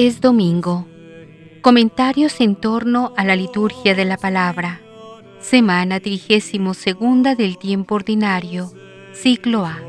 Es domingo. Comentarios en torno a la liturgia de la palabra. Semana 32 del tiempo ordinario. Ciclo A.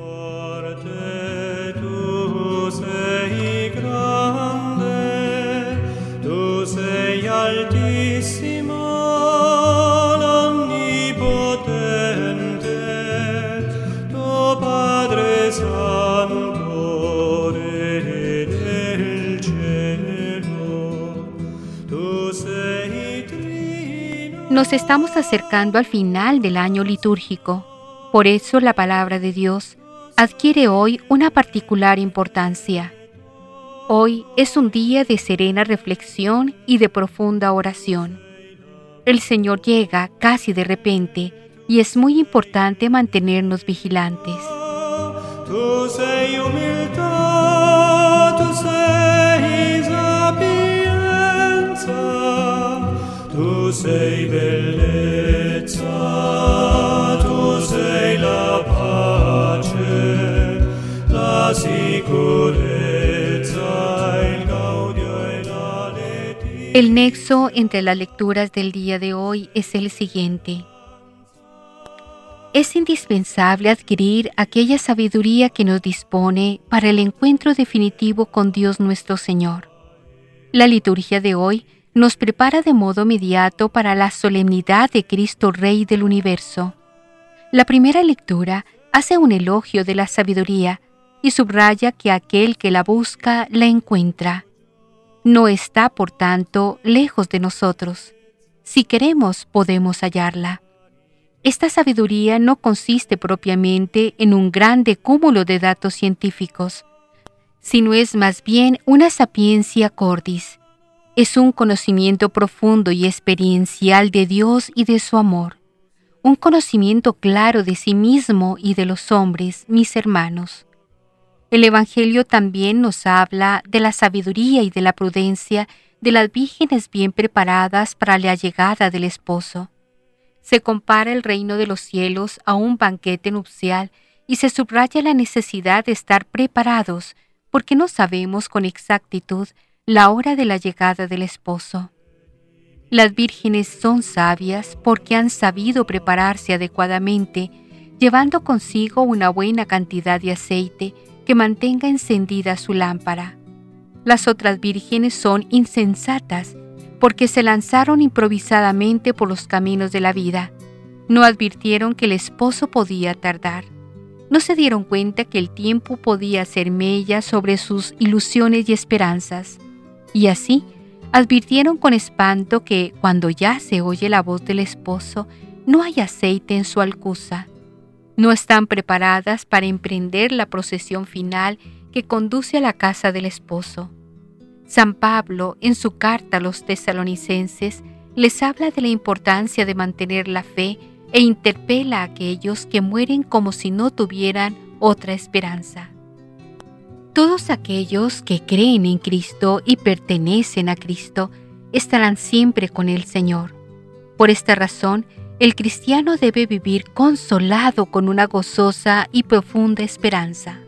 Nos estamos acercando al final del año litúrgico. Por eso la palabra de Dios adquiere hoy una particular importancia. Hoy es un día de serena reflexión y de profunda oración. El Señor llega casi de repente y es muy importante mantenernos vigilantes. El nexo entre las lecturas del día de hoy es el siguiente. Es indispensable adquirir aquella sabiduría que nos dispone para el encuentro definitivo con Dios nuestro Señor. La liturgia de hoy nos prepara de modo inmediato para la solemnidad de Cristo Rey del universo. La primera lectura hace un elogio de la sabiduría y subraya que aquel que la busca la encuentra. No está, por tanto, lejos de nosotros. Si queremos, podemos hallarla. Esta sabiduría no consiste propiamente en un grande cúmulo de datos científicos, sino es más bien una sapiencia cordis, es un conocimiento profundo y experiencial de Dios y de su amor, un conocimiento claro de sí mismo y de los hombres, mis hermanos. El Evangelio también nos habla de la sabiduría y de la prudencia de las vírgenes bien preparadas para la llegada del esposo. Se compara el reino de los cielos a un banquete nupcial y se subraya la necesidad de estar preparados porque no sabemos con exactitud la hora de la llegada del esposo. Las vírgenes son sabias porque han sabido prepararse adecuadamente, llevando consigo una buena cantidad de aceite que mantenga encendida su lámpara. Las otras vírgenes son insensatas porque se lanzaron improvisadamente por los caminos de la vida. No advirtieron que el esposo podía tardar. No se dieron cuenta que el tiempo podía ser mella sobre sus ilusiones y esperanzas y así advirtieron con espanto que cuando ya se oye la voz del esposo, no hay aceite en su alcuza. No están preparadas para emprender la procesión final que conduce a la casa del esposo. San Pablo, en su carta a los tesalonicenses, les habla de la importancia de mantener la fe e interpela a aquellos que mueren como si no tuvieran otra esperanza. Todos aquellos que creen en Cristo y pertenecen a Cristo estarán siempre con el Señor. Por esta razón, el cristiano debe vivir consolado con una gozosa y profunda esperanza.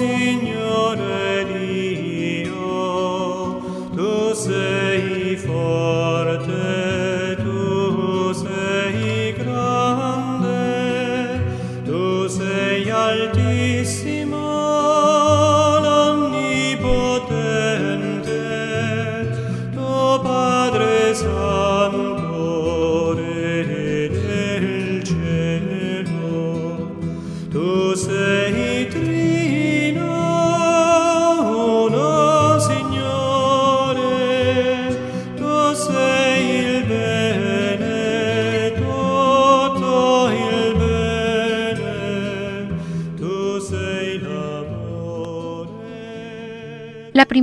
La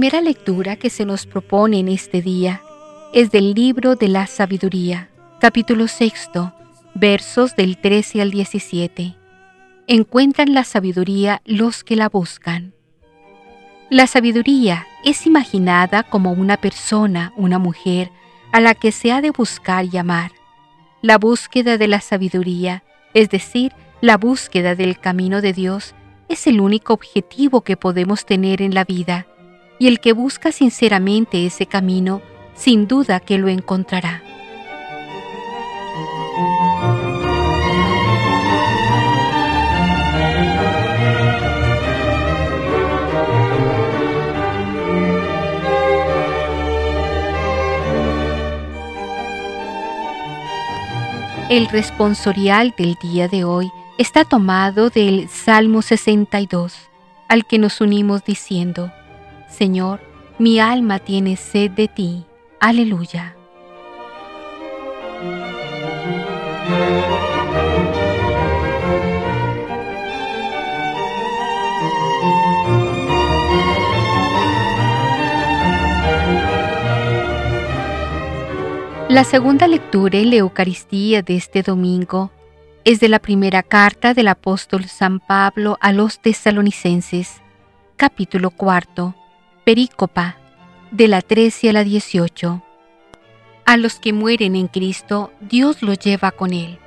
primera lectura que se nos propone en este día es del libro de la sabiduría, capítulo sexto, versos del 13 al 17. Encuentran la sabiduría los que la buscan. La sabiduría es imaginada como una persona, una mujer, a la que se ha de buscar y amar. la búsqueda de la sabiduría, es decir, la búsqueda del camino de Dios, es el único objetivo que podemos tener en la vida, y el que busca sinceramente ese camino, sin duda que lo encontrará. El responsorial del día de hoy está tomado del Salmo 62, al que nos unimos diciendo, Señor, mi alma tiene sed de ti. Aleluya. La segunda lectura en la Eucaristía de este domingo es de la primera carta del apóstol San Pablo a los tesalonicenses, capítulo cuarto, perícopa, de la 13 a la 18. A los que mueren en Cristo, Dios los lleva con él.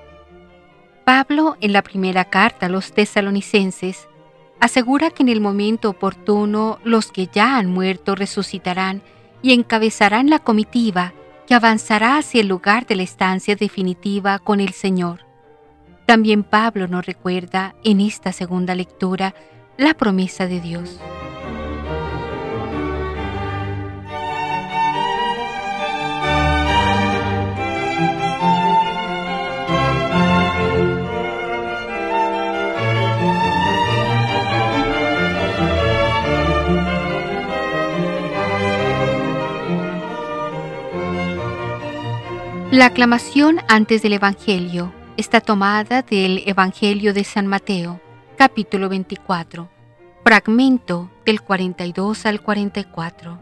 Pablo, en la primera carta a los tesalonicenses, asegura que en el momento oportuno los que ya han muerto resucitarán y encabezarán la comitiva que avanzará hacia el lugar de la estancia definitiva con el Señor. También Pablo nos recuerda en esta segunda lectura la promesa de Dios. La aclamación antes del Evangelio está tomada del Evangelio de San Mateo, capítulo 24, fragmento del 42 al 44.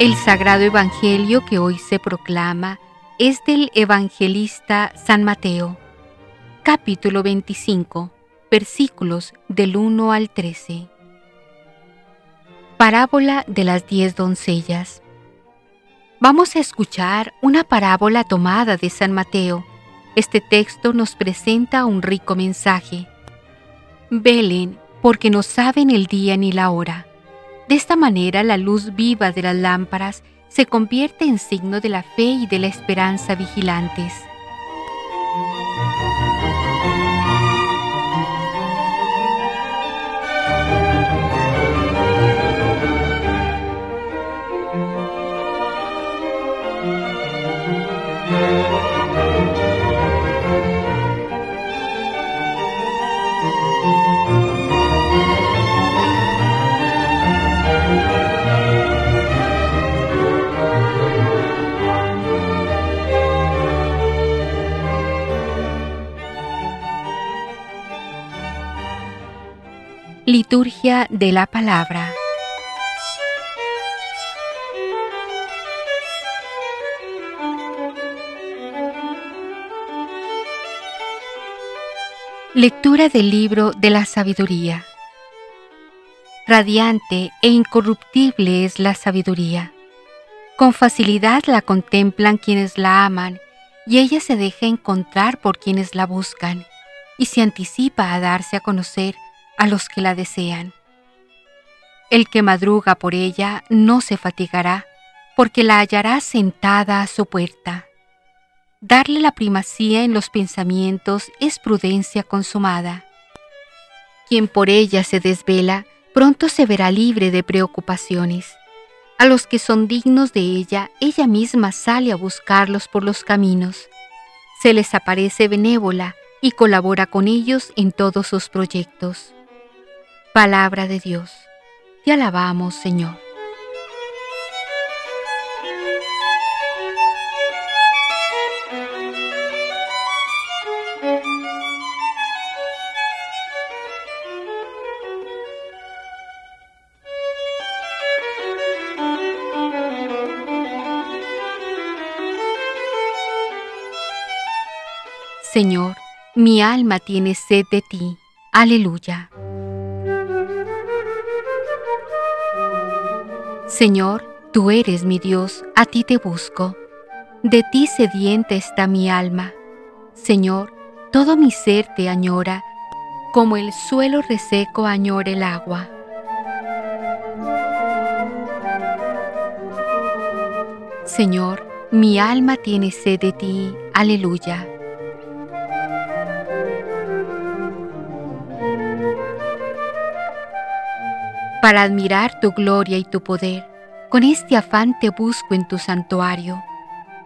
El sagrado Evangelio que hoy se proclama es del evangelista San Mateo, capítulo 25, versículos del 1 al 13. Parábola de las diez doncellas. Vamos a escuchar una parábola tomada de San Mateo. Este texto nos presenta un rico mensaje. Velen, porque no saben el día ni la hora. De esta manera la luz viva de las lámparas se convierte en signo de la fe y de la esperanza vigilantes. Liturgia de la Palabra. Lectura del libro de la sabiduría. Radiante e incorruptible es la sabiduría. Con facilidad la contemplan quienes la aman y ella se deja encontrar por quienes la buscan y se anticipa a darse a conocer a los que la desean. El que madruga por ella no se fatigará, porque la hallará sentada a su puerta. Darle la primacía en los pensamientos es prudencia consumada. Quien por ella se desvela, pronto se verá libre de preocupaciones. A los que son dignos de ella, ella misma sale a buscarlos por los caminos. Se les aparece benévola y colabora con ellos en todos sus proyectos. Palabra de Dios. Te alabamos, Señor. Señor, mi alma tiene sed de ti. Aleluya. Señor, tú eres mi Dios, a ti te busco. De ti sedienta está mi alma. Señor, todo mi ser te añora, como el suelo reseco añora el agua. Señor, mi alma tiene sed de ti. Aleluya. Para admirar tu gloria y tu poder, con este afán te busco en tu santuario,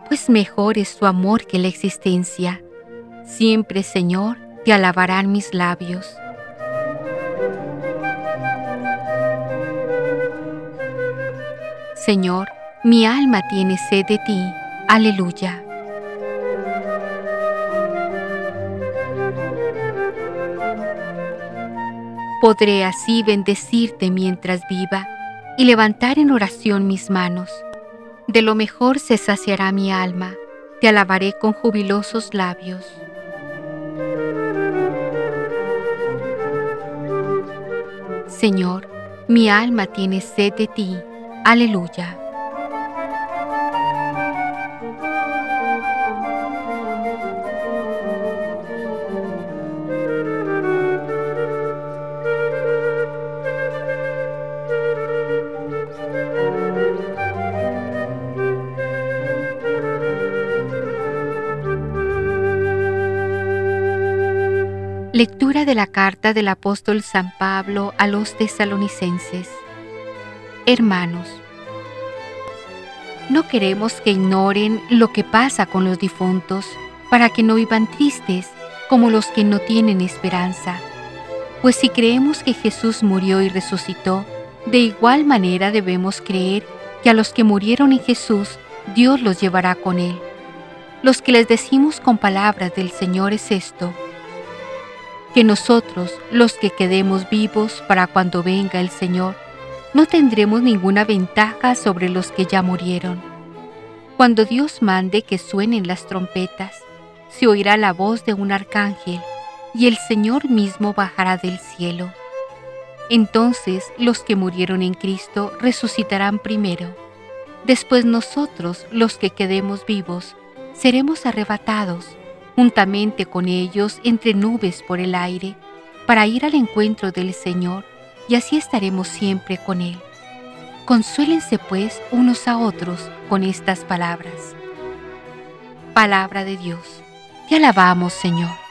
pues mejor es tu amor que la existencia. Siempre, Señor, te alabarán mis labios. Señor, mi alma tiene sed de ti. Aleluya. Podré así bendecirte mientras viva y levantar en oración mis manos. De lo mejor se saciará mi alma, te alabaré con jubilosos labios. Señor, mi alma tiene sed de ti. Aleluya. De la carta del apóstol San Pablo a los tesalonicenses. Hermanos, no queremos que ignoren lo que pasa con los difuntos para que no vivan tristes como los que no tienen esperanza. Pues si creemos que Jesús murió y resucitó, de igual manera debemos creer que a los que murieron en Jesús, Dios los llevará con él. Los que les decimos con palabras del Señor es esto, que nosotros, los que quedemos vivos para cuando venga el Señor, no tendremos ninguna ventaja sobre los que ya murieron. Cuando Dios mande que suenen las trompetas, se oirá la voz de un arcángel y el Señor mismo bajará del cielo. Entonces los que murieron en Cristo resucitarán primero. Después nosotros, los que quedemos vivos, seremos arrebatados juntamente con ellos entre nubes por el aire, para ir al encuentro del Señor, y así estaremos siempre con Él. Consuélense pues unos a otros con estas palabras. Palabra de Dios. Te alabamos, Señor.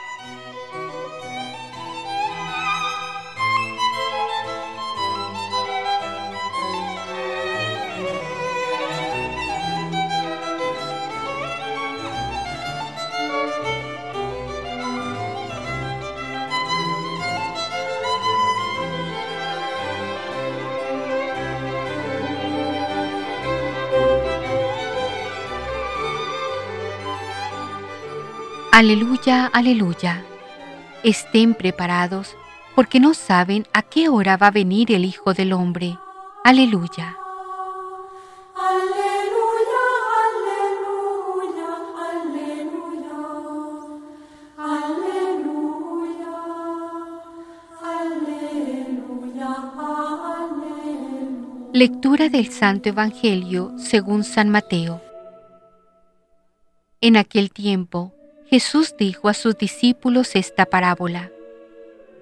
Aleluya, aleluya. Estén preparados, porque no saben a qué hora va a venir el Hijo del Hombre. Aleluya. Aleluya, aleluya, aleluya. Aleluya, aleluya, aleluya. Lectura del Santo Evangelio según San Mateo. En aquel tiempo, Jesús dijo a sus discípulos esta parábola.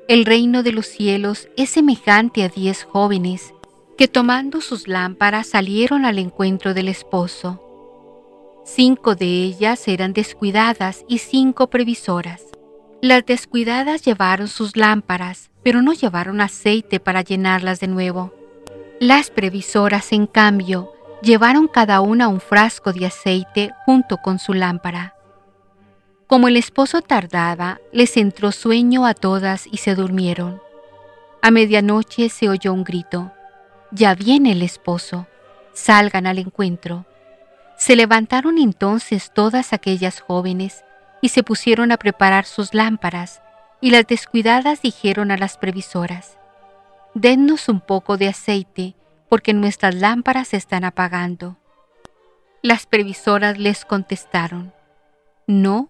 El reino de los cielos es semejante a diez jóvenes que tomando sus lámparas salieron al encuentro del esposo. Cinco de ellas eran descuidadas y cinco previsoras. Las descuidadas llevaron sus lámparas, pero no llevaron aceite para llenarlas de nuevo. Las previsoras, en cambio, llevaron cada una un frasco de aceite junto con su lámpara. Como el esposo tardaba, les entró sueño a todas y se durmieron. A medianoche se oyó un grito. Ya viene el esposo. Salgan al encuentro. Se levantaron entonces todas aquellas jóvenes y se pusieron a preparar sus lámparas, y las descuidadas dijeron a las previsoras, Dennos un poco de aceite, porque nuestras lámparas se están apagando. Las previsoras les contestaron, No,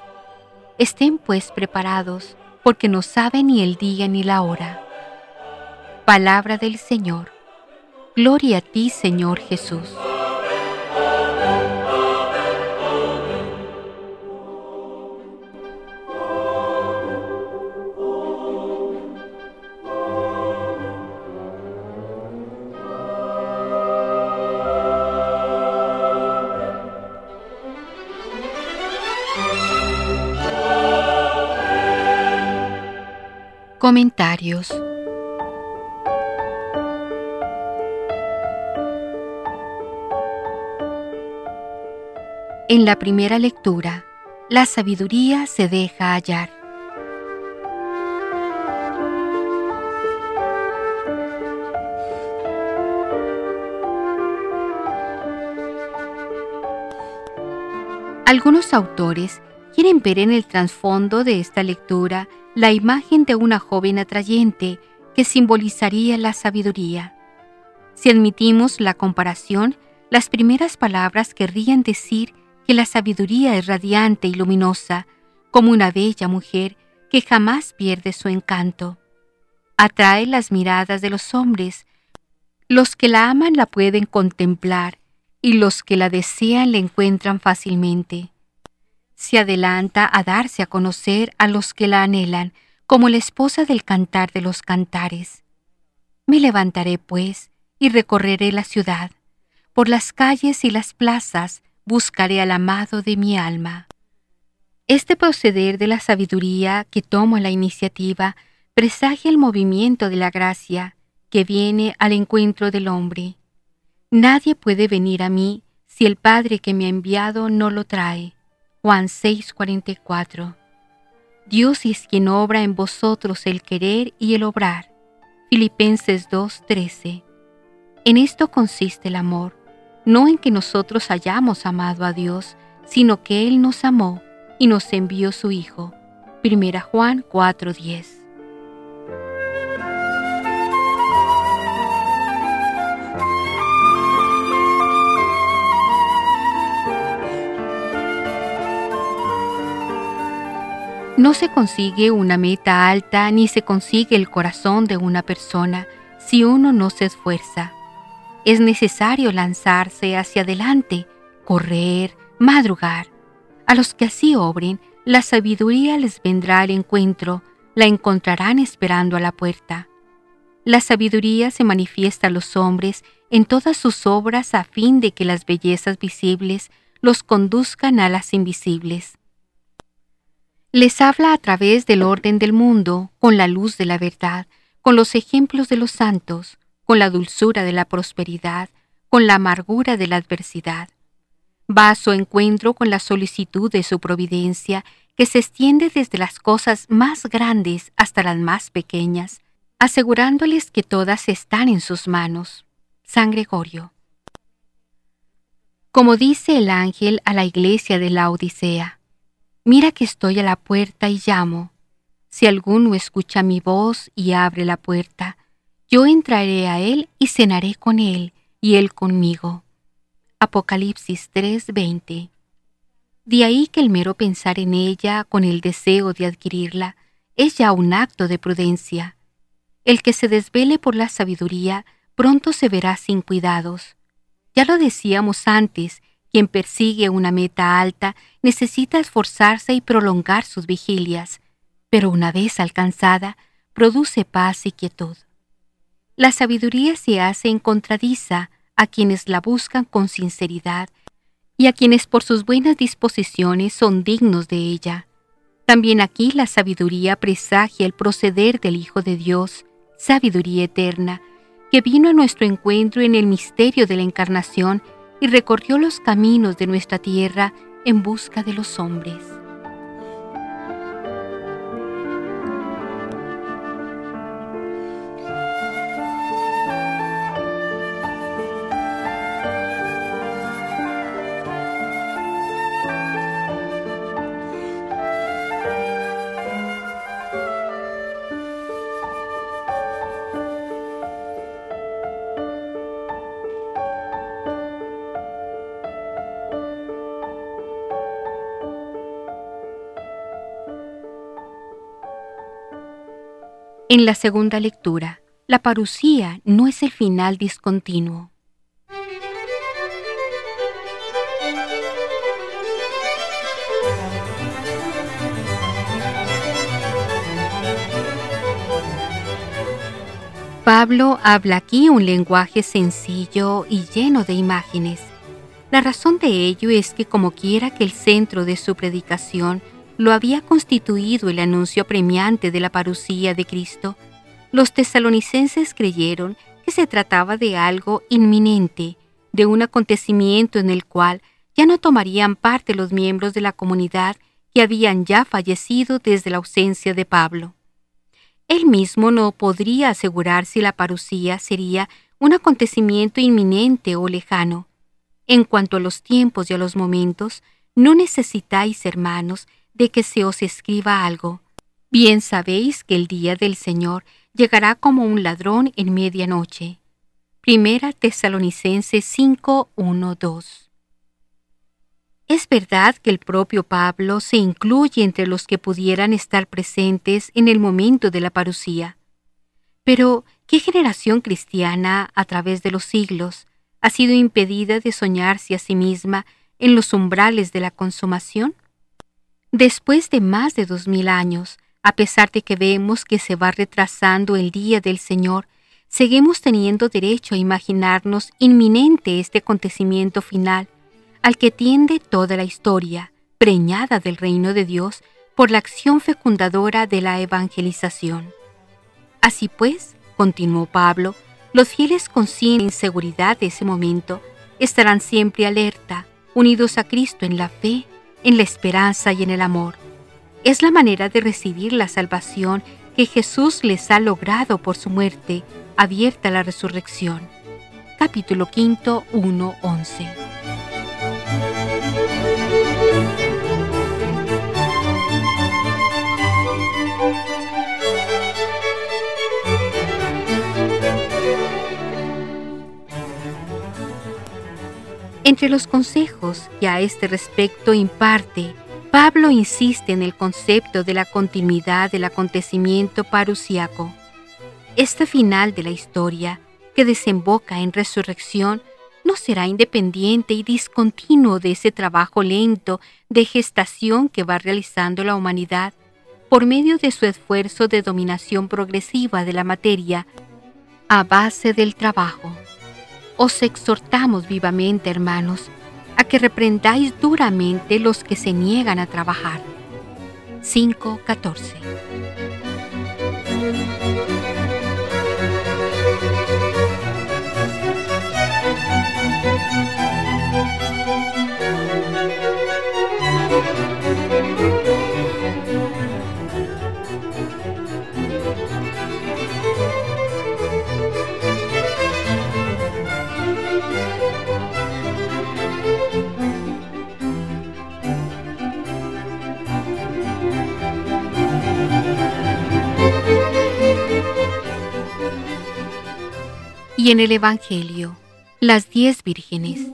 Estén pues preparados, porque no saben ni el día ni la hora. Palabra del Señor. Gloria a ti, Señor Jesús. Comentarios En la primera lectura, la sabiduría se deja hallar. Algunos autores quieren ver en el trasfondo de esta lectura la imagen de una joven atrayente que simbolizaría la sabiduría. Si admitimos la comparación, las primeras palabras querrían decir que la sabiduría es radiante y luminosa, como una bella mujer que jamás pierde su encanto. Atrae las miradas de los hombres. Los que la aman la pueden contemplar y los que la desean la encuentran fácilmente. Se adelanta a darse a conocer a los que la anhelan como la esposa del cantar de los cantares. Me levantaré, pues, y recorreré la ciudad. Por las calles y las plazas buscaré al amado de mi alma. Este proceder de la sabiduría que toma la iniciativa presagia el movimiento de la gracia que viene al encuentro del hombre. Nadie puede venir a mí si el Padre que me ha enviado no lo trae. Juan 6:44. Dios es quien obra en vosotros el querer y el obrar. Filipenses 2:13. En esto consiste el amor, no en que nosotros hayamos amado a Dios, sino que Él nos amó y nos envió su Hijo. Primera Juan 4:10. No se consigue una meta alta ni se consigue el corazón de una persona si uno no se esfuerza. Es necesario lanzarse hacia adelante, correr, madrugar. A los que así obren, la sabiduría les vendrá al encuentro, la encontrarán esperando a la puerta. La sabiduría se manifiesta a los hombres en todas sus obras a fin de que las bellezas visibles los conduzcan a las invisibles les habla a través del orden del mundo, con la luz de la verdad, con los ejemplos de los santos, con la dulzura de la prosperidad, con la amargura de la adversidad. Va a su encuentro con la solicitud de su providencia, que se extiende desde las cosas más grandes hasta las más pequeñas, asegurándoles que todas están en sus manos. San Gregorio. Como dice el ángel a la iglesia de la Odisea, Mira que estoy a la puerta y llamo. Si alguno escucha mi voz y abre la puerta, yo entraré a él y cenaré con él y él conmigo. Apocalipsis 3:20. De ahí que el mero pensar en ella con el deseo de adquirirla es ya un acto de prudencia. El que se desvele por la sabiduría pronto se verá sin cuidados. Ya lo decíamos antes quien persigue una meta alta necesita esforzarse y prolongar sus vigilias, pero una vez alcanzada, produce paz y quietud. La sabiduría se hace encontradiza a quienes la buscan con sinceridad y a quienes por sus buenas disposiciones son dignos de ella. También aquí la sabiduría presagia el proceder del Hijo de Dios, sabiduría eterna, que vino a nuestro encuentro en el misterio de la encarnación y recorrió los caminos de nuestra tierra en busca de los hombres. En la segunda lectura, la parucía no es el final discontinuo. Pablo habla aquí un lenguaje sencillo y lleno de imágenes. La razón de ello es que como quiera que el centro de su predicación lo había constituido el anuncio premiante de la parucía de Cristo, los tesalonicenses creyeron que se trataba de algo inminente, de un acontecimiento en el cual ya no tomarían parte los miembros de la comunidad que habían ya fallecido desde la ausencia de Pablo. Él mismo no podría asegurar si la parucía sería un acontecimiento inminente o lejano. En cuanto a los tiempos y a los momentos, no necesitáis, hermanos, de que se os escriba algo. Bien sabéis que el día del Señor llegará como un ladrón en medianoche. Primera Tesalonicenses 5, 2. Es verdad que el propio Pablo se incluye entre los que pudieran estar presentes en el momento de la parucía. Pero, ¿qué generación cristiana, a través de los siglos, ha sido impedida de soñarse a sí misma en los umbrales de la consumación? Después de más de dos mil años, a pesar de que vemos que se va retrasando el día del Señor, seguimos teniendo derecho a imaginarnos inminente este acontecimiento final al que tiende toda la historia, preñada del reino de Dios por la acción fecundadora de la evangelización. Así pues, continuó Pablo, los fieles conscientes de la inseguridad de ese momento estarán siempre alerta, unidos a Cristo en la fe, en la esperanza y en el amor. Es la manera de recibir la salvación que Jesús les ha logrado por su muerte, abierta a la resurrección. Capítulo 5, 1, 11. Entre los consejos que a este respecto imparte, Pablo insiste en el concepto de la continuidad del acontecimiento parusiaco. Este final de la historia, que desemboca en resurrección, no será independiente y discontinuo de ese trabajo lento de gestación que va realizando la humanidad por medio de su esfuerzo de dominación progresiva de la materia a base del trabajo os exhortamos vivamente, hermanos, a que reprendáis duramente los que se niegan a trabajar. 5.14 y en el Evangelio, las diez vírgenes.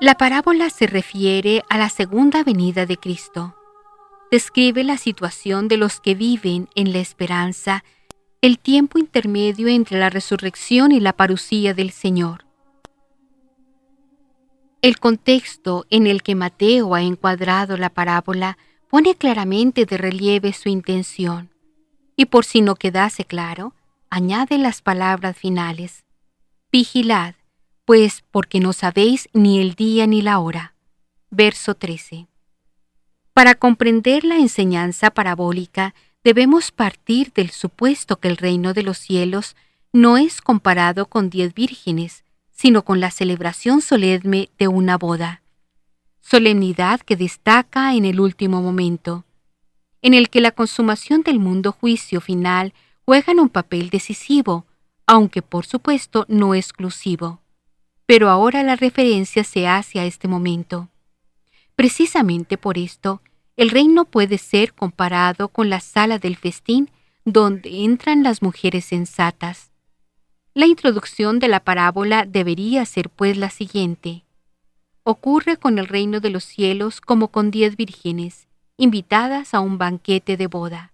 La parábola se refiere a la segunda venida de Cristo. Describe la situación de los que viven en la esperanza, el tiempo intermedio entre la resurrección y la parucía del Señor. El contexto en el que Mateo ha encuadrado la parábola pone claramente de relieve su intención, y por si no quedase claro, añade las palabras finales. Vigilad, pues porque no sabéis ni el día ni la hora. Verso 13. Para comprender la enseñanza parabólica, debemos partir del supuesto que el reino de los cielos no es comparado con diez vírgenes, sino con la celebración solemne de una boda. Solemnidad que destaca en el último momento, en el que la consumación del mundo juicio final juega un papel decisivo, aunque por supuesto no exclusivo. Pero ahora la referencia se hace a este momento. Precisamente por esto, el reino puede ser comparado con la sala del festín donde entran las mujeres sensatas La introducción de la parábola debería ser pues la siguiente. Ocurre con el reino de los cielos como con diez vírgenes, invitadas a un banquete de boda.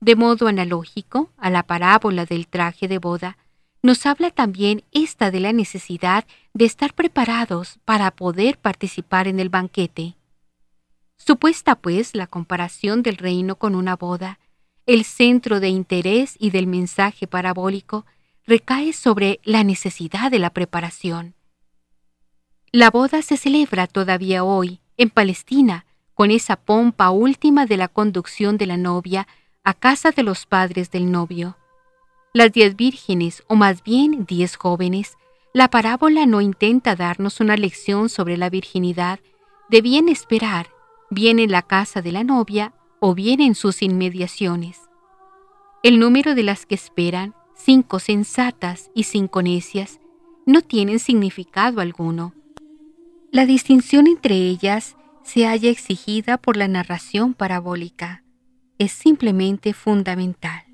De modo analógico a la parábola del traje de boda, nos habla también esta de la necesidad de estar preparados para poder participar en el banquete. Supuesta pues la comparación del reino con una boda, el centro de interés y del mensaje parabólico recae sobre la necesidad de la preparación. La boda se celebra todavía hoy, en Palestina, con esa pompa última de la conducción de la novia a casa de los padres del novio. Las diez vírgenes, o más bien diez jóvenes, la parábola no intenta darnos una lección sobre la virginidad, debían esperar, bien en la casa de la novia o bien en sus inmediaciones. El número de las que esperan, cinco sensatas y cinco necias, no tienen significado alguno. La distinción entre ellas se haya exigida por la narración parabólica. Es simplemente fundamental.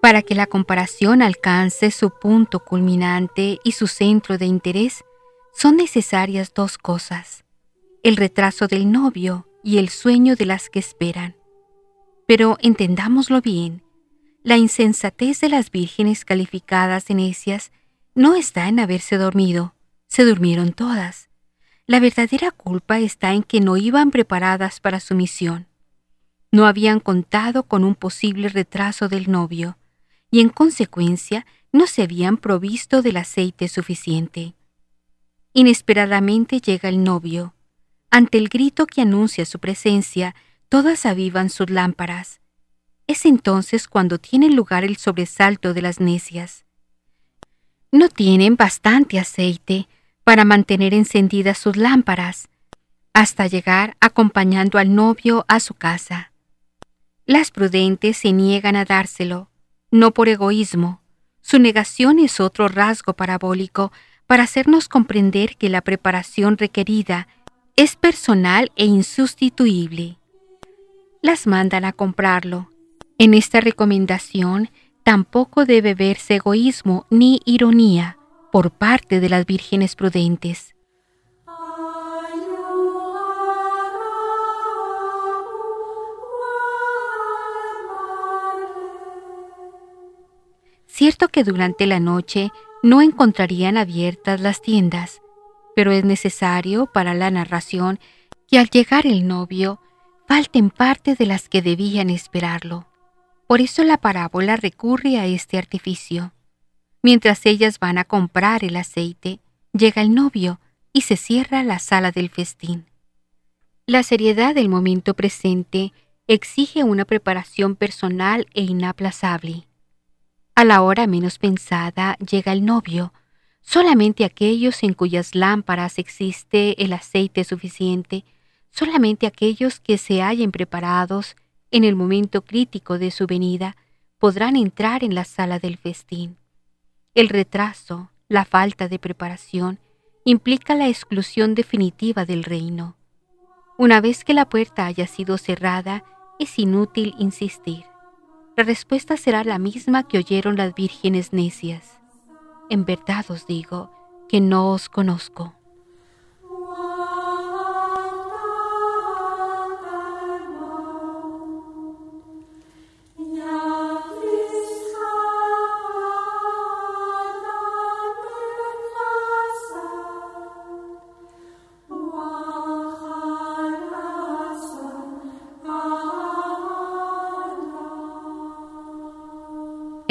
Para que la comparación alcance su punto culminante y su centro de interés, son necesarias dos cosas, el retraso del novio y el sueño de las que esperan. Pero entendámoslo bien, la insensatez de las vírgenes calificadas de necias no está en haberse dormido, se durmieron todas. La verdadera culpa está en que no iban preparadas para su misión. No habían contado con un posible retraso del novio y en consecuencia no se habían provisto del aceite suficiente. Inesperadamente llega el novio. Ante el grito que anuncia su presencia, todas avivan sus lámparas. Es entonces cuando tiene lugar el sobresalto de las necias. No tienen bastante aceite para mantener encendidas sus lámparas, hasta llegar acompañando al novio a su casa. Las prudentes se niegan a dárselo, no por egoísmo. Su negación es otro rasgo parabólico para hacernos comprender que la preparación requerida es personal e insustituible. Las mandan a comprarlo. En esta recomendación tampoco debe verse egoísmo ni ironía por parte de las vírgenes prudentes. Cierto que durante la noche no encontrarían abiertas las tiendas, pero es necesario para la narración que al llegar el novio falten parte de las que debían esperarlo. Por eso la parábola recurre a este artificio. Mientras ellas van a comprar el aceite, llega el novio y se cierra la sala del festín. La seriedad del momento presente exige una preparación personal e inaplazable. A la hora menos pensada llega el novio, solamente aquellos en cuyas lámparas existe el aceite suficiente, solamente aquellos que se hallen preparados en el momento crítico de su venida podrán entrar en la sala del festín. El retraso, la falta de preparación, implica la exclusión definitiva del reino. Una vez que la puerta haya sido cerrada, es inútil insistir. La respuesta será la misma que oyeron las vírgenes necias. En verdad os digo que no os conozco.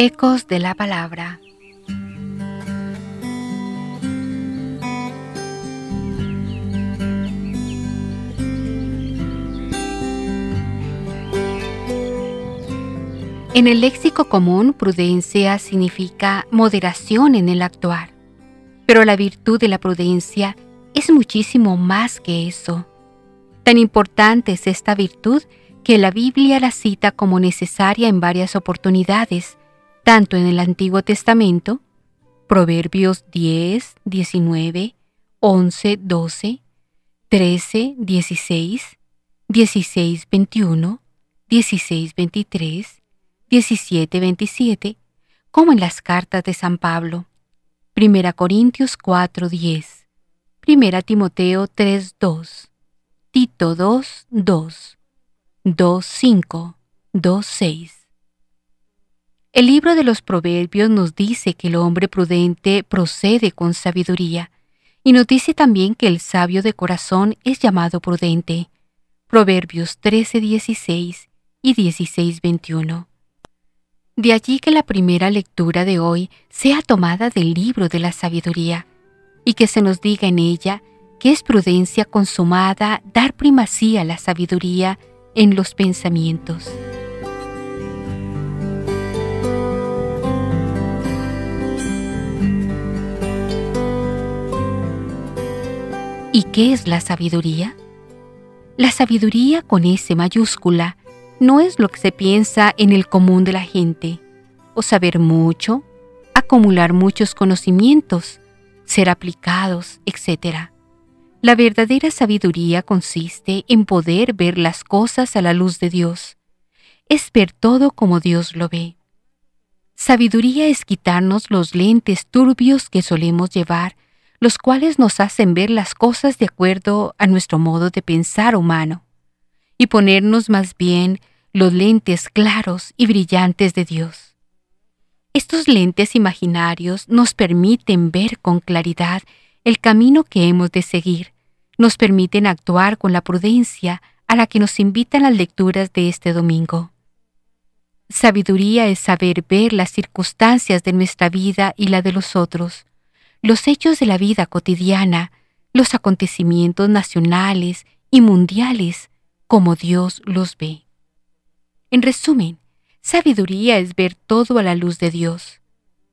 De la Palabra. En el léxico común, prudencia significa moderación en el actuar, pero la virtud de la prudencia es muchísimo más que eso. Tan importante es esta virtud que la Biblia la cita como necesaria en varias oportunidades, tanto en el Antiguo Testamento, Proverbios 10, 19, 11, 12, 13, 16, 16, 21, 16, 23, 17, 27, como en las cartas de San Pablo. 1 Corintios 4, 10, 1 Timoteo 3, 2, Tito 2, 2, 2, 5, 2, 6. El libro de los Proverbios nos dice que el hombre prudente procede con sabiduría, y nos dice también que el sabio de corazón es llamado prudente. Proverbios 13, 16 y 16, 21. De allí que la primera lectura de hoy sea tomada del libro de la sabiduría, y que se nos diga en ella que es prudencia consumada dar primacía a la sabiduría en los pensamientos. ¿Y qué es la sabiduría? La sabiduría con S mayúscula no es lo que se piensa en el común de la gente, o saber mucho, acumular muchos conocimientos, ser aplicados, etc. La verdadera sabiduría consiste en poder ver las cosas a la luz de Dios, es ver todo como Dios lo ve. Sabiduría es quitarnos los lentes turbios que solemos llevar los cuales nos hacen ver las cosas de acuerdo a nuestro modo de pensar humano, y ponernos más bien los lentes claros y brillantes de Dios. Estos lentes imaginarios nos permiten ver con claridad el camino que hemos de seguir, nos permiten actuar con la prudencia a la que nos invitan las lecturas de este domingo. Sabiduría es saber ver las circunstancias de nuestra vida y la de los otros, los hechos de la vida cotidiana, los acontecimientos nacionales y mundiales, como Dios los ve. En resumen, sabiduría es ver todo a la luz de Dios.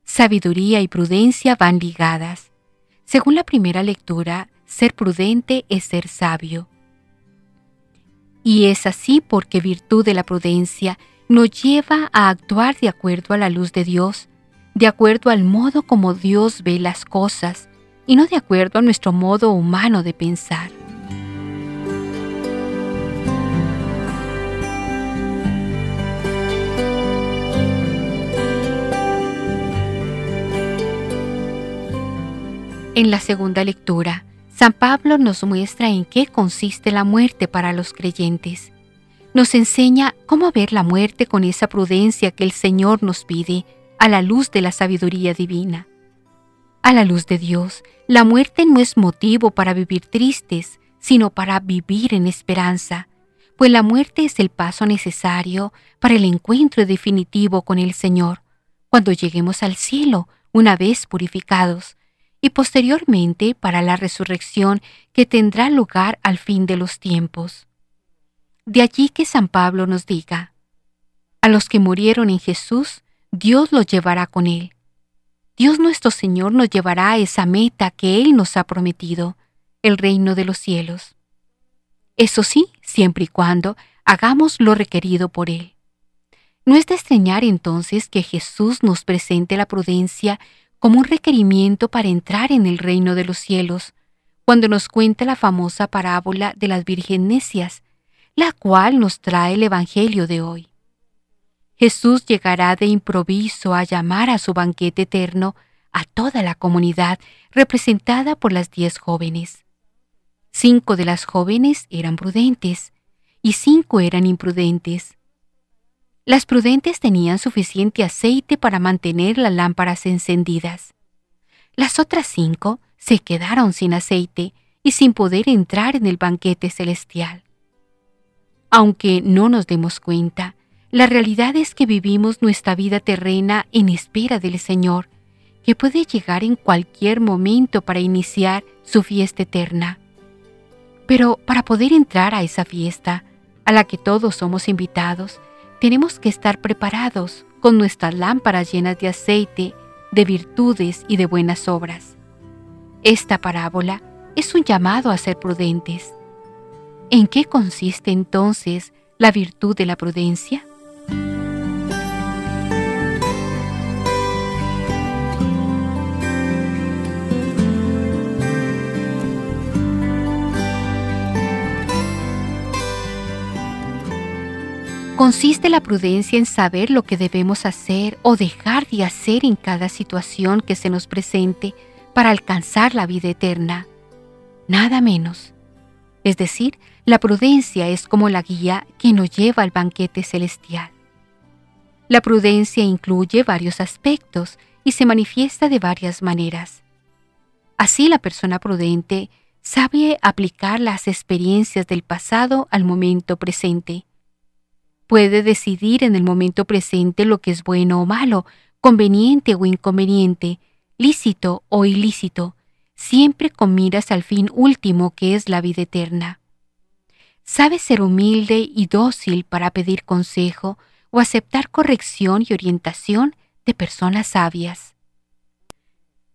Sabiduría y prudencia van ligadas. Según la primera lectura, ser prudente es ser sabio. Y es así porque virtud de la prudencia nos lleva a actuar de acuerdo a la luz de Dios, de acuerdo al modo como Dios ve las cosas y no de acuerdo a nuestro modo humano de pensar. En la segunda lectura, San Pablo nos muestra en qué consiste la muerte para los creyentes. Nos enseña cómo ver la muerte con esa prudencia que el Señor nos pide a la luz de la sabiduría divina. A la luz de Dios, la muerte no es motivo para vivir tristes, sino para vivir en esperanza, pues la muerte es el paso necesario para el encuentro definitivo con el Señor, cuando lleguemos al cielo una vez purificados, y posteriormente para la resurrección que tendrá lugar al fin de los tiempos. De allí que San Pablo nos diga, a los que murieron en Jesús, Dios los llevará con Él. Dios nuestro Señor nos llevará a esa meta que Él nos ha prometido, el reino de los cielos. Eso sí, siempre y cuando hagamos lo requerido por Él. No es de extrañar entonces que Jesús nos presente la prudencia como un requerimiento para entrar en el reino de los cielos, cuando nos cuenta la famosa parábola de las virgen necias, la cual nos trae el Evangelio de hoy. Jesús llegará de improviso a llamar a su banquete eterno a toda la comunidad representada por las diez jóvenes. Cinco de las jóvenes eran prudentes y cinco eran imprudentes. Las prudentes tenían suficiente aceite para mantener las lámparas encendidas. Las otras cinco se quedaron sin aceite y sin poder entrar en el banquete celestial. Aunque no nos demos cuenta, la realidad es que vivimos nuestra vida terrena en espera del Señor, que puede llegar en cualquier momento para iniciar su fiesta eterna. Pero para poder entrar a esa fiesta, a la que todos somos invitados, tenemos que estar preparados con nuestras lámparas llenas de aceite, de virtudes y de buenas obras. Esta parábola es un llamado a ser prudentes. ¿En qué consiste entonces la virtud de la prudencia? Consiste la prudencia en saber lo que debemos hacer o dejar de hacer en cada situación que se nos presente para alcanzar la vida eterna. Nada menos. Es decir, la prudencia es como la guía que nos lleva al banquete celestial. La prudencia incluye varios aspectos y se manifiesta de varias maneras. Así la persona prudente sabe aplicar las experiencias del pasado al momento presente. Puede decidir en el momento presente lo que es bueno o malo, conveniente o inconveniente, lícito o ilícito, siempre con miras al fin último que es la vida eterna. Sabe ser humilde y dócil para pedir consejo o aceptar corrección y orientación de personas sabias.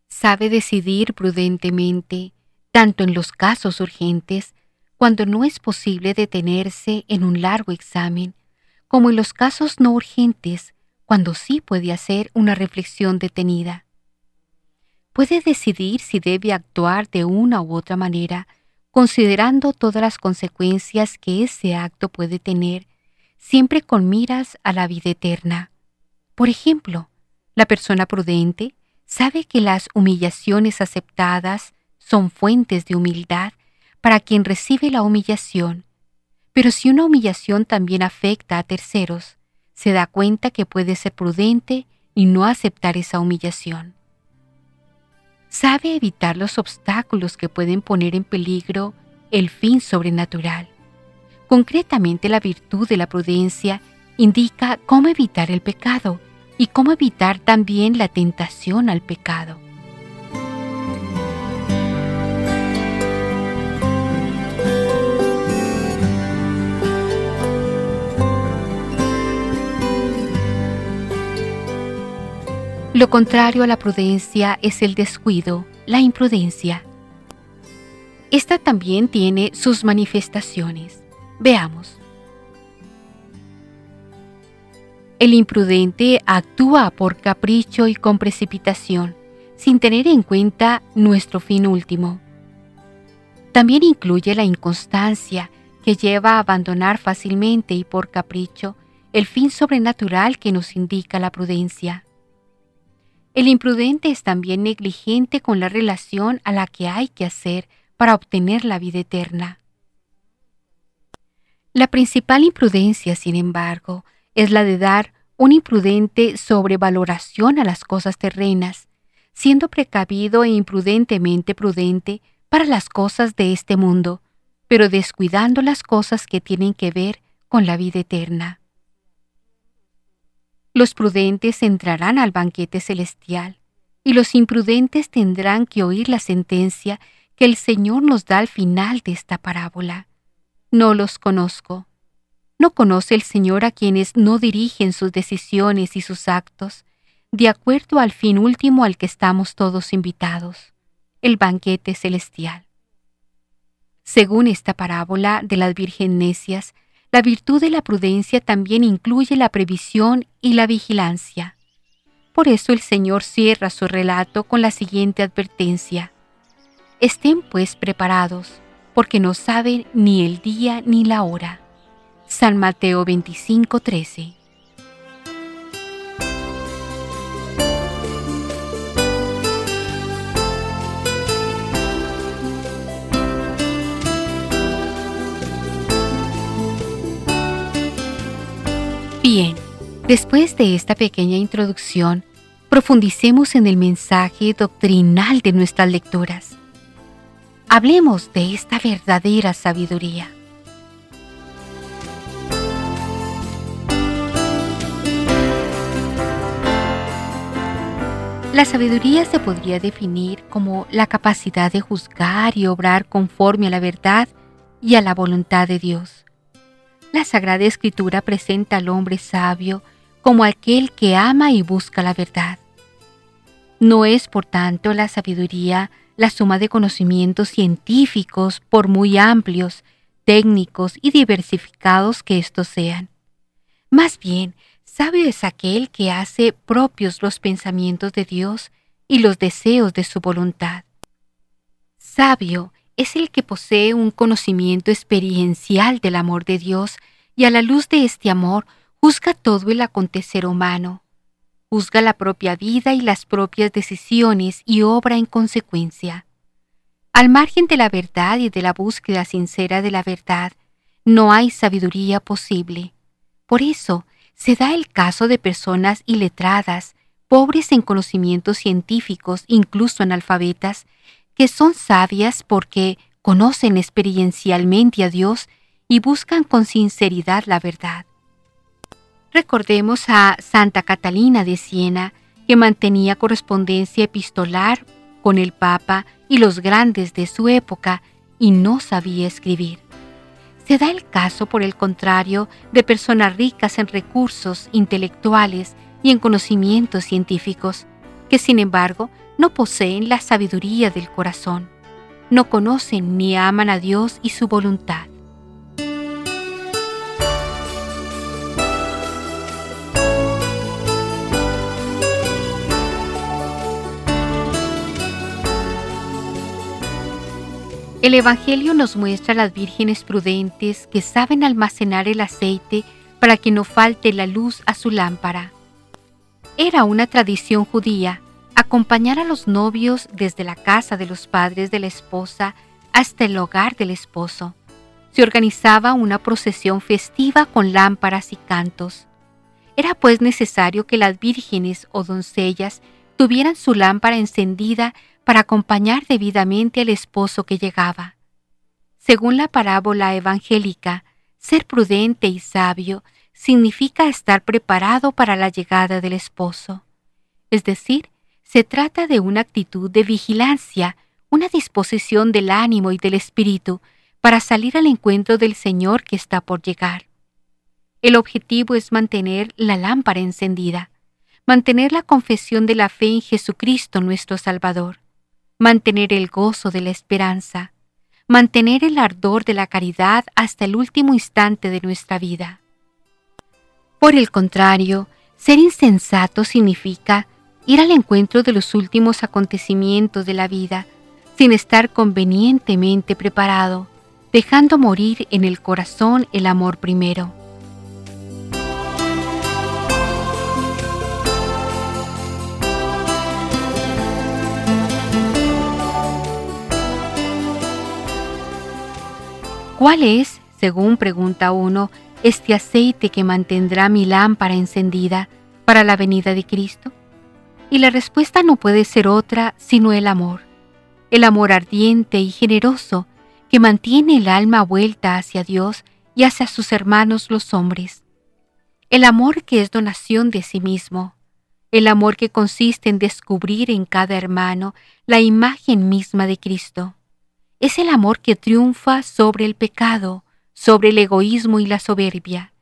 Sabe decidir prudentemente, tanto en los casos urgentes, cuando no es posible detenerse en un largo examen, como en los casos no urgentes, cuando sí puede hacer una reflexión detenida. Puede decidir si debe actuar de una u otra manera, considerando todas las consecuencias que ese acto puede tener, siempre con miras a la vida eterna. Por ejemplo, la persona prudente sabe que las humillaciones aceptadas son fuentes de humildad para quien recibe la humillación, pero si una humillación también afecta a terceros, se da cuenta que puede ser prudente y no aceptar esa humillación sabe evitar los obstáculos que pueden poner en peligro el fin sobrenatural. Concretamente la virtud de la prudencia indica cómo evitar el pecado y cómo evitar también la tentación al pecado. Lo contrario a la prudencia es el descuido, la imprudencia. Esta también tiene sus manifestaciones. Veamos. El imprudente actúa por capricho y con precipitación, sin tener en cuenta nuestro fin último. También incluye la inconstancia, que lleva a abandonar fácilmente y por capricho el fin sobrenatural que nos indica la prudencia. El imprudente es también negligente con la relación a la que hay que hacer para obtener la vida eterna. La principal imprudencia, sin embargo, es la de dar una imprudente sobrevaloración a las cosas terrenas, siendo precavido e imprudentemente prudente para las cosas de este mundo, pero descuidando las cosas que tienen que ver con la vida eterna. Los prudentes entrarán al banquete celestial, y los imprudentes tendrán que oír la sentencia que el Señor nos da al final de esta parábola. No los conozco. No conoce el Señor a quienes no dirigen sus decisiones y sus actos, de acuerdo al fin último al que estamos todos invitados, el banquete celestial. Según esta parábola de las virgen necias, la virtud de la prudencia también incluye la previsión y la vigilancia. Por eso el Señor cierra su relato con la siguiente advertencia. Estén pues preparados, porque no saben ni el día ni la hora. San Mateo 25:13 Bien, después de esta pequeña introducción, profundicemos en el mensaje doctrinal de nuestras lecturas. Hablemos de esta verdadera sabiduría. La sabiduría se podría definir como la capacidad de juzgar y obrar conforme a la verdad y a la voluntad de Dios. La Sagrada Escritura presenta al hombre sabio como aquel que ama y busca la verdad. No es, por tanto, la sabiduría la suma de conocimientos científicos, por muy amplios, técnicos y diversificados que estos sean. Más bien, sabio es aquel que hace propios los pensamientos de Dios y los deseos de su voluntad. Sabio es el que posee un conocimiento experiencial del amor de Dios y a la luz de este amor juzga todo el acontecer humano. Juzga la propia vida y las propias decisiones y obra en consecuencia. Al margen de la verdad y de la búsqueda sincera de la verdad, no hay sabiduría posible. Por eso, se da el caso de personas iletradas, pobres en conocimientos científicos, incluso analfabetas, que son sabias porque conocen experiencialmente a Dios y buscan con sinceridad la verdad. Recordemos a Santa Catalina de Siena, que mantenía correspondencia epistolar con el Papa y los grandes de su época y no sabía escribir. Se da el caso, por el contrario, de personas ricas en recursos intelectuales y en conocimientos científicos, que sin embargo no poseen la sabiduría del corazón, no conocen ni aman a Dios y su voluntad. El Evangelio nos muestra a las vírgenes prudentes que saben almacenar el aceite para que no falte la luz a su lámpara. Era una tradición judía acompañar a los novios desde la casa de los padres de la esposa hasta el hogar del esposo. Se organizaba una procesión festiva con lámparas y cantos. Era pues necesario que las vírgenes o doncellas tuvieran su lámpara encendida para acompañar debidamente al esposo que llegaba. Según la parábola evangélica, ser prudente y sabio significa estar preparado para la llegada del esposo. Es decir, se trata de una actitud de vigilancia, una disposición del ánimo y del espíritu para salir al encuentro del Señor que está por llegar. El objetivo es mantener la lámpara encendida, mantener la confesión de la fe en Jesucristo nuestro Salvador mantener el gozo de la esperanza, mantener el ardor de la caridad hasta el último instante de nuestra vida. Por el contrario, ser insensato significa ir al encuentro de los últimos acontecimientos de la vida sin estar convenientemente preparado, dejando morir en el corazón el amor primero. ¿Cuál es, según pregunta uno, este aceite que mantendrá mi lámpara encendida para la venida de Cristo? Y la respuesta no puede ser otra sino el amor, el amor ardiente y generoso que mantiene el alma vuelta hacia Dios y hacia sus hermanos los hombres. El amor que es donación de sí mismo, el amor que consiste en descubrir en cada hermano la imagen misma de Cristo es el amor que triunfa sobre el pecado, sobre el egoísmo y la soberbia.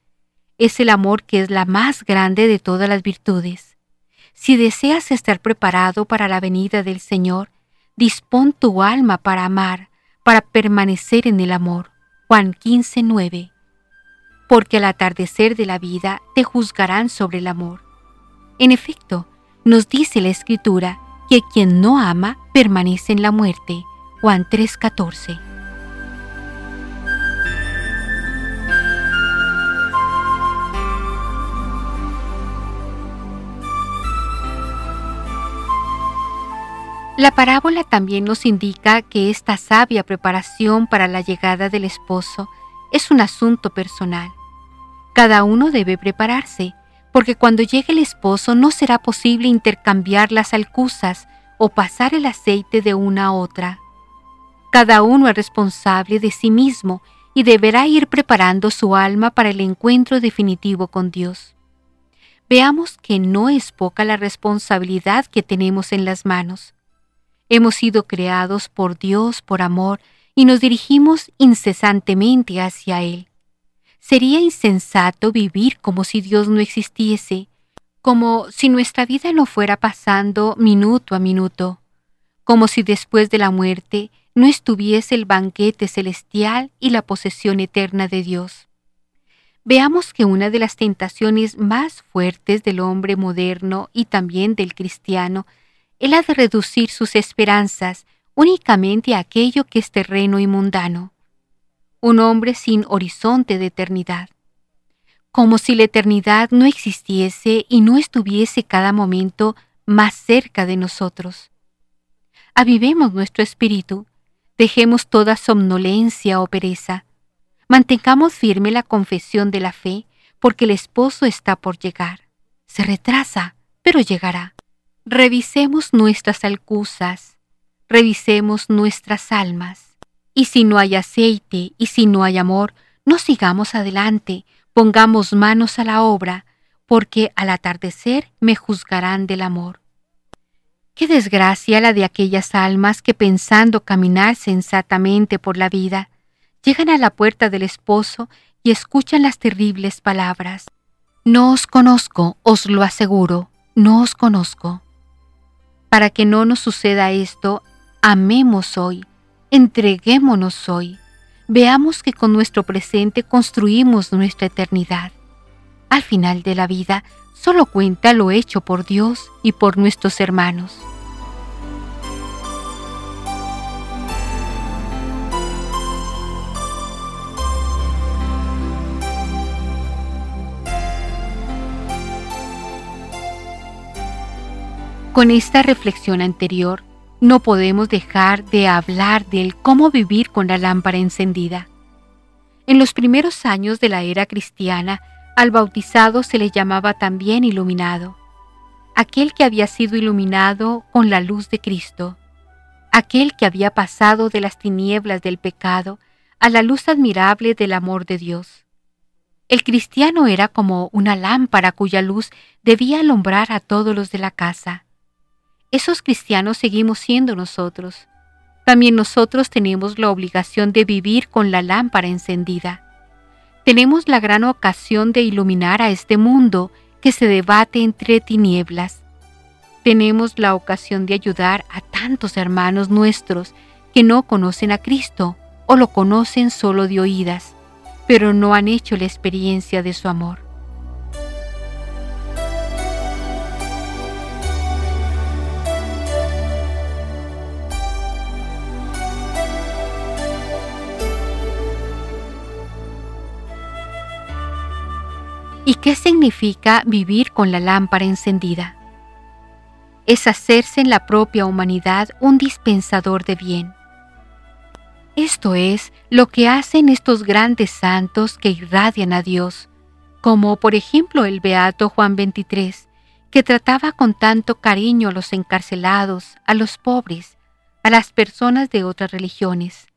Es el amor que es la más grande de todas las virtudes. Si deseas estar preparado para la venida del Señor, dispón tu alma para amar, para permanecer en el amor. Juan 15, 9. Porque al atardecer de la vida te juzgarán sobre el amor. En efecto, nos dice la Escritura que quien no ama permanece en la muerte. Juan 3:14. La parábola también nos indica que esta sabia preparación para la llegada del esposo es un asunto personal. Cada uno debe prepararse, porque cuando llegue el esposo no será posible intercambiar las alcusas o pasar el aceite de una a otra. Cada uno es responsable de sí mismo y deberá ir preparando su alma para el encuentro definitivo con Dios. Veamos que no es poca la responsabilidad que tenemos en las manos. Hemos sido creados por Dios por amor y nos dirigimos incesantemente hacia Él. Sería insensato vivir como si Dios no existiese, como si nuestra vida no fuera pasando minuto a minuto, como si después de la muerte no estuviese el banquete celestial y la posesión eterna de Dios. Veamos que una de las tentaciones más fuertes del hombre moderno y también del cristiano es la de reducir sus esperanzas únicamente a aquello que es terreno y mundano. Un hombre sin horizonte de eternidad. como si la eternidad no existiese y no estuviese cada momento más cerca de nosotros. Avivemos nuestro espíritu, dejemos toda somnolencia o pereza, mantengamos firme la confesión de la fe, porque el esposo está por llegar. Se retrasa, pero llegará. Revisemos nuestras alcusas, revisemos nuestras almas. Y si no hay aceite y si no hay amor, no sigamos adelante, pongamos manos a la obra, porque al atardecer me juzgarán del amor. Qué desgracia la de aquellas almas que pensando caminar sensatamente por la vida, llegan a la puerta del esposo y escuchan las terribles palabras. No os conozco, os lo aseguro, no os conozco. Para que no nos suceda esto, amemos hoy, entreguémonos hoy, veamos que con nuestro presente construimos nuestra eternidad. Al final de la vida, solo cuenta lo hecho por Dios y por nuestros hermanos. Con esta reflexión anterior, no podemos dejar de hablar del cómo vivir con la lámpara encendida. En los primeros años de la era cristiana, al bautizado se le llamaba también iluminado, aquel que había sido iluminado con la luz de Cristo, aquel que había pasado de las tinieblas del pecado a la luz admirable del amor de Dios. El cristiano era como una lámpara cuya luz debía alumbrar a todos los de la casa esos cristianos seguimos siendo nosotros. También nosotros tenemos la obligación de vivir con la lámpara encendida. Tenemos la gran ocasión de iluminar a este mundo que se debate entre tinieblas. Tenemos la ocasión de ayudar a tantos hermanos nuestros que no conocen a Cristo o lo conocen solo de oídas, pero no han hecho la experiencia de su amor. ¿Y qué significa vivir con la lámpara encendida? Es hacerse en la propia humanidad un dispensador de bien. Esto es lo que hacen estos grandes santos que irradian a Dios, como por ejemplo el beato Juan 23, que trataba con tanto cariño a los encarcelados, a los pobres, a las personas de otras religiones.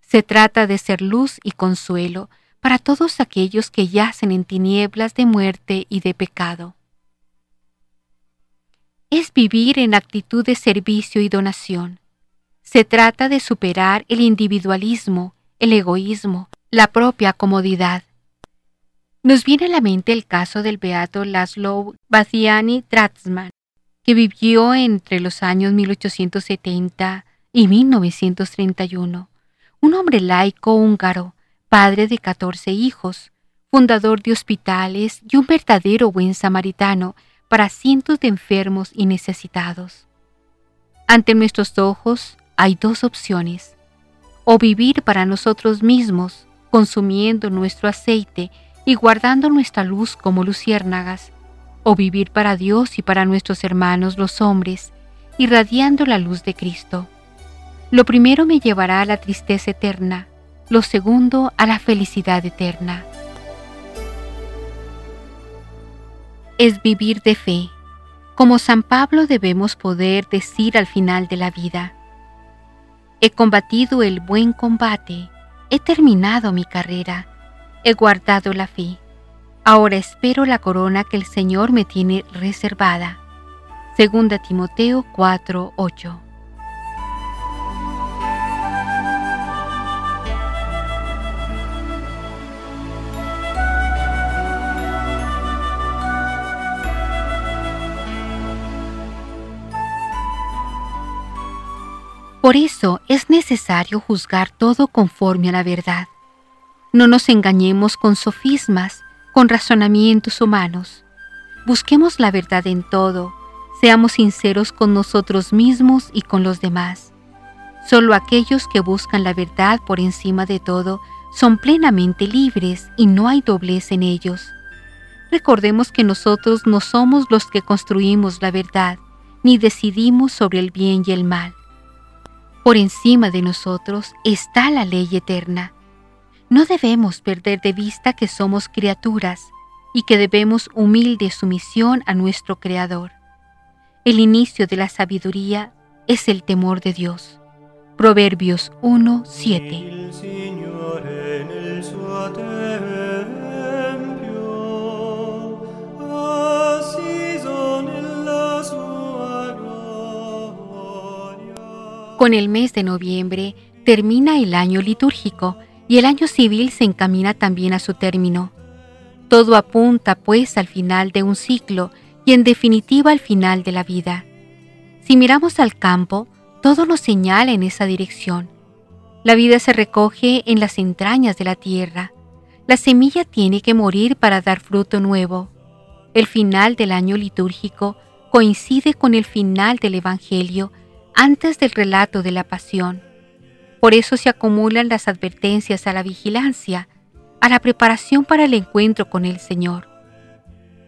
Se trata de ser luz y consuelo, para todos aquellos que yacen en tinieblas de muerte y de pecado. Es vivir en actitud de servicio y donación. Se trata de superar el individualismo, el egoísmo, la propia comodidad. Nos viene a la mente el caso del beato Laszlo Baziani Tratzman, que vivió entre los años 1870 y 1931, un hombre laico húngaro padre de catorce hijos, fundador de hospitales y un verdadero buen samaritano para cientos de enfermos y necesitados. Ante nuestros ojos hay dos opciones, o vivir para nosotros mismos, consumiendo nuestro aceite y guardando nuestra luz como luciérnagas, o vivir para Dios y para nuestros hermanos los hombres, irradiando la luz de Cristo. Lo primero me llevará a la tristeza eterna, lo segundo a la felicidad eterna. Es vivir de fe. Como San Pablo debemos poder decir al final de la vida, he combatido el buen combate, he terminado mi carrera, he guardado la fe. Ahora espero la corona que el Señor me tiene reservada. Segunda Timoteo 4:8 Por eso es necesario juzgar todo conforme a la verdad. No nos engañemos con sofismas, con razonamientos humanos. Busquemos la verdad en todo, seamos sinceros con nosotros mismos y con los demás. Solo aquellos que buscan la verdad por encima de todo son plenamente libres y no hay doblez en ellos. recordemos que nosotros no somos los que construimos la verdad, ni decidimos sobre el bien y el mal. Por encima de nosotros está la ley eterna. No debemos perder de vista que somos criaturas y que debemos humilde sumisión a nuestro Creador. El inicio de la sabiduría es el temor de Dios. Proverbios 1, Con el mes de noviembre termina el año litúrgico y el año civil se encamina también a su término. Todo apunta pues al final de un ciclo y en definitiva al final de la vida. Si miramos al campo, todo nos señala en esa dirección. La vida se recoge en las entrañas de la tierra. La semilla tiene que morir para dar fruto nuevo. El final del año litúrgico coincide con el final del Evangelio antes del relato de la pasión. Por eso se acumulan las advertencias a la vigilancia, a la preparación para el encuentro con el Señor.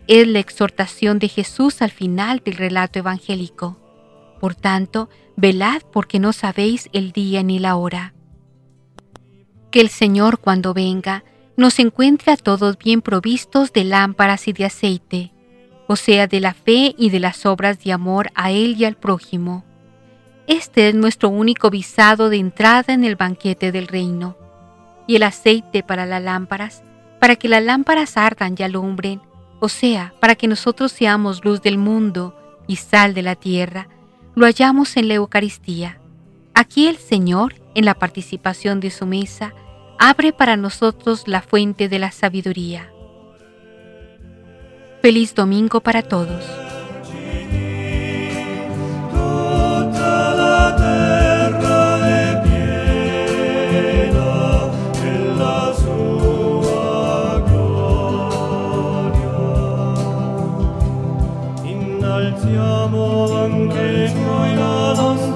Es la exhortación de Jesús al final del relato evangélico. Por tanto, velad porque no sabéis el día ni la hora. Que el Señor cuando venga nos encuentre a todos bien provistos de lámparas y de aceite, o sea, de la fe y de las obras de amor a Él y al prójimo. Este es nuestro único visado de entrada en el banquete del reino. Y el aceite para las lámparas, para que las lámparas ardan y alumbren, o sea, para que nosotros seamos luz del mundo y sal de la tierra, lo hallamos en la Eucaristía. Aquí el Señor, en la participación de su mesa, abre para nosotros la fuente de la sabiduría. Feliz domingo para todos. Innalziamo anche noi la nostra